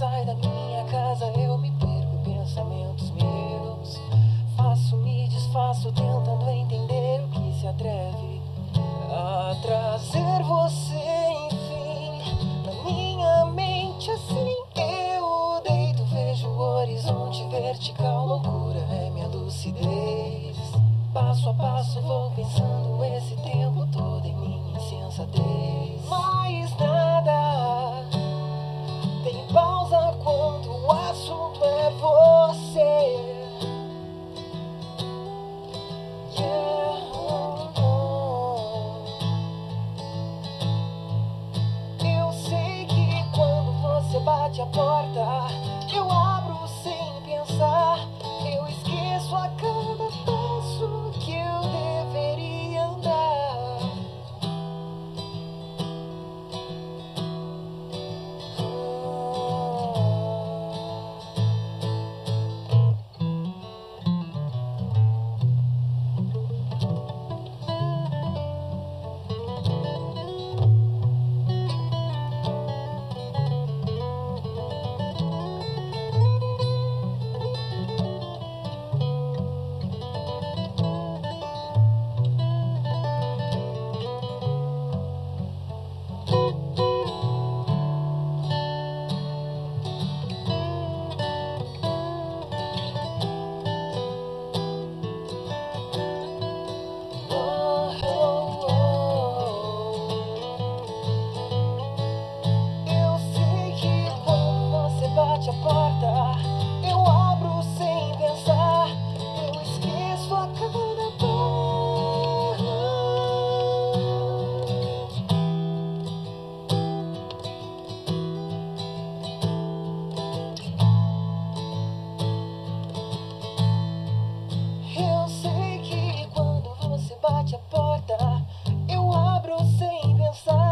sai da minha casa, eu me perco pensamentos meus. Faço, me desfaço, tentando entender o que se atreve a trazer você, enfim, na minha mente assim. Eu deito, vejo o horizonte vertical, loucura é minha lucidez. Passo a passo vou pensando esse tempo. a porta que eu abro. porta, eu abro sem pensar. Eu esqueço a cada Eu sei que quando você bate a porta, eu abro sem pensar.